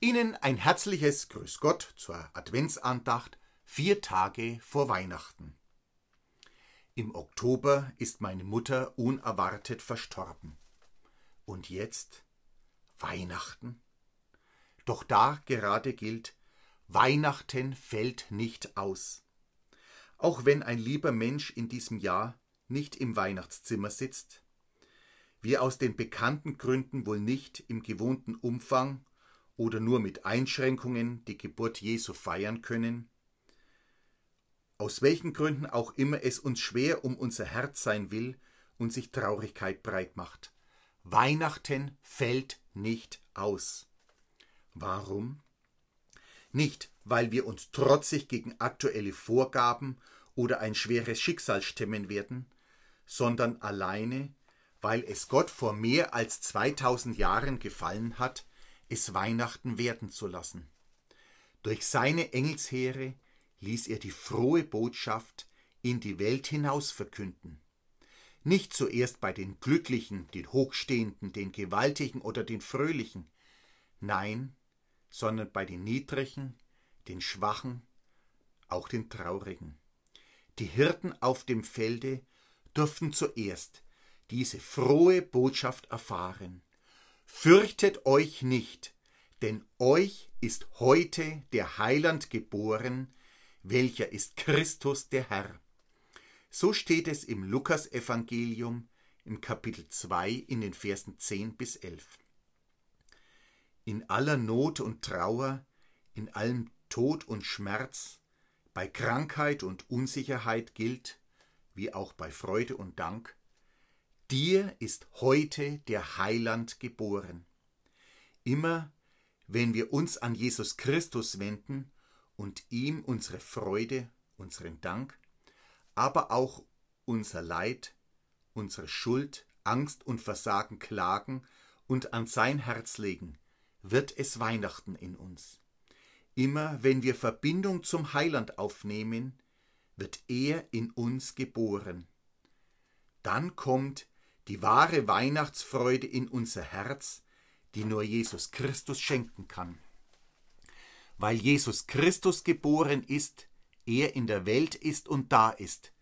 Ihnen ein herzliches Grüß Gott zur Adventsandacht vier Tage vor Weihnachten. Im Oktober ist meine Mutter unerwartet verstorben. Und jetzt Weihnachten? Doch da gerade gilt, Weihnachten fällt nicht aus. Auch wenn ein lieber Mensch in diesem Jahr nicht im Weihnachtszimmer sitzt, wir aus den bekannten Gründen wohl nicht im gewohnten Umfang oder nur mit Einschränkungen die Geburt Jesu feiern können, aus welchen Gründen auch immer es uns schwer um unser Herz sein will und sich Traurigkeit breit macht. Weihnachten fällt nicht aus. Warum? Nicht, weil wir uns trotzig gegen aktuelle Vorgaben oder ein schweres Schicksal stemmen werden, sondern alleine, weil es Gott vor mehr als 2000 Jahren gefallen hat, es Weihnachten werden zu lassen. Durch seine Engelsheere ließ er die frohe Botschaft in die Welt hinaus verkünden. Nicht zuerst bei den Glücklichen, den Hochstehenden, den Gewaltigen oder den Fröhlichen, nein, sondern bei den Niedrigen, den Schwachen, auch den Traurigen. Die Hirten auf dem Felde durften zuerst diese frohe Botschaft erfahren. Fürchtet euch nicht, denn euch ist heute der Heiland geboren, welcher ist Christus der Herr. So steht es im Lukasevangelium im Kapitel 2 in den Versen 10 bis 11. In aller Not und Trauer, in allem Tod und Schmerz, bei Krankheit und Unsicherheit gilt, wie auch bei Freude und Dank, dir ist heute der Heiland geboren. Immer wenn wir uns an Jesus Christus wenden und ihm unsere Freude, unseren Dank, aber auch unser Leid, unsere Schuld, Angst und Versagen klagen und an sein Herz legen, wird es Weihnachten in uns. Immer wenn wir Verbindung zum Heiland aufnehmen, wird er in uns geboren. Dann kommt die wahre Weihnachtsfreude in unser Herz, die nur Jesus Christus schenken kann. Weil Jesus Christus geboren ist, er in der Welt ist und da ist,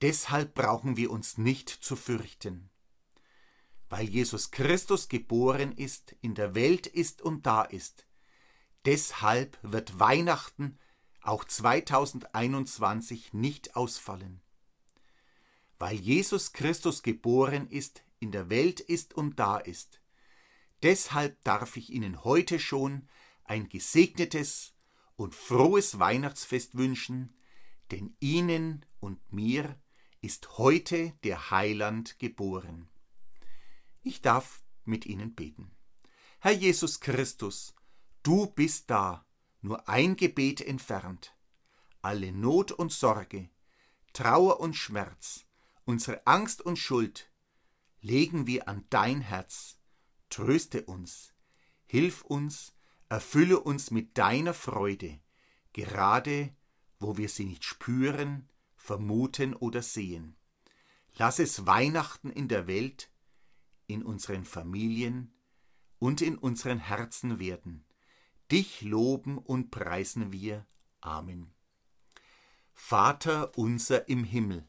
deshalb brauchen wir uns nicht zu fürchten. Weil Jesus Christus geboren ist, in der Welt ist und da ist, Deshalb wird Weihnachten auch 2021 nicht ausfallen. Weil Jesus Christus geboren ist, in der Welt ist und da ist. Deshalb darf ich Ihnen heute schon ein gesegnetes und frohes Weihnachtsfest wünschen, denn Ihnen und mir ist heute der Heiland geboren. Ich darf mit Ihnen beten. Herr Jesus Christus, Du bist da, nur ein Gebet entfernt. Alle Not und Sorge, Trauer und Schmerz, unsere Angst und Schuld legen wir an dein Herz. Tröste uns, hilf uns, erfülle uns mit deiner Freude, gerade wo wir sie nicht spüren, vermuten oder sehen. Lass es Weihnachten in der Welt, in unseren Familien und in unseren Herzen werden. Dich loben und preisen wir. Amen. Vater unser im Himmel,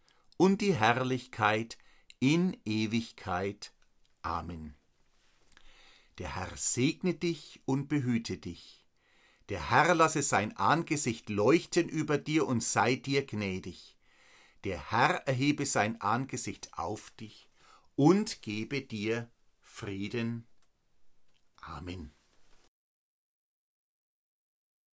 und die Herrlichkeit in Ewigkeit. Amen. Der Herr segne dich und behüte dich. Der Herr lasse sein Angesicht leuchten über dir und sei dir gnädig. Der Herr erhebe sein Angesicht auf dich und gebe dir Frieden. Amen.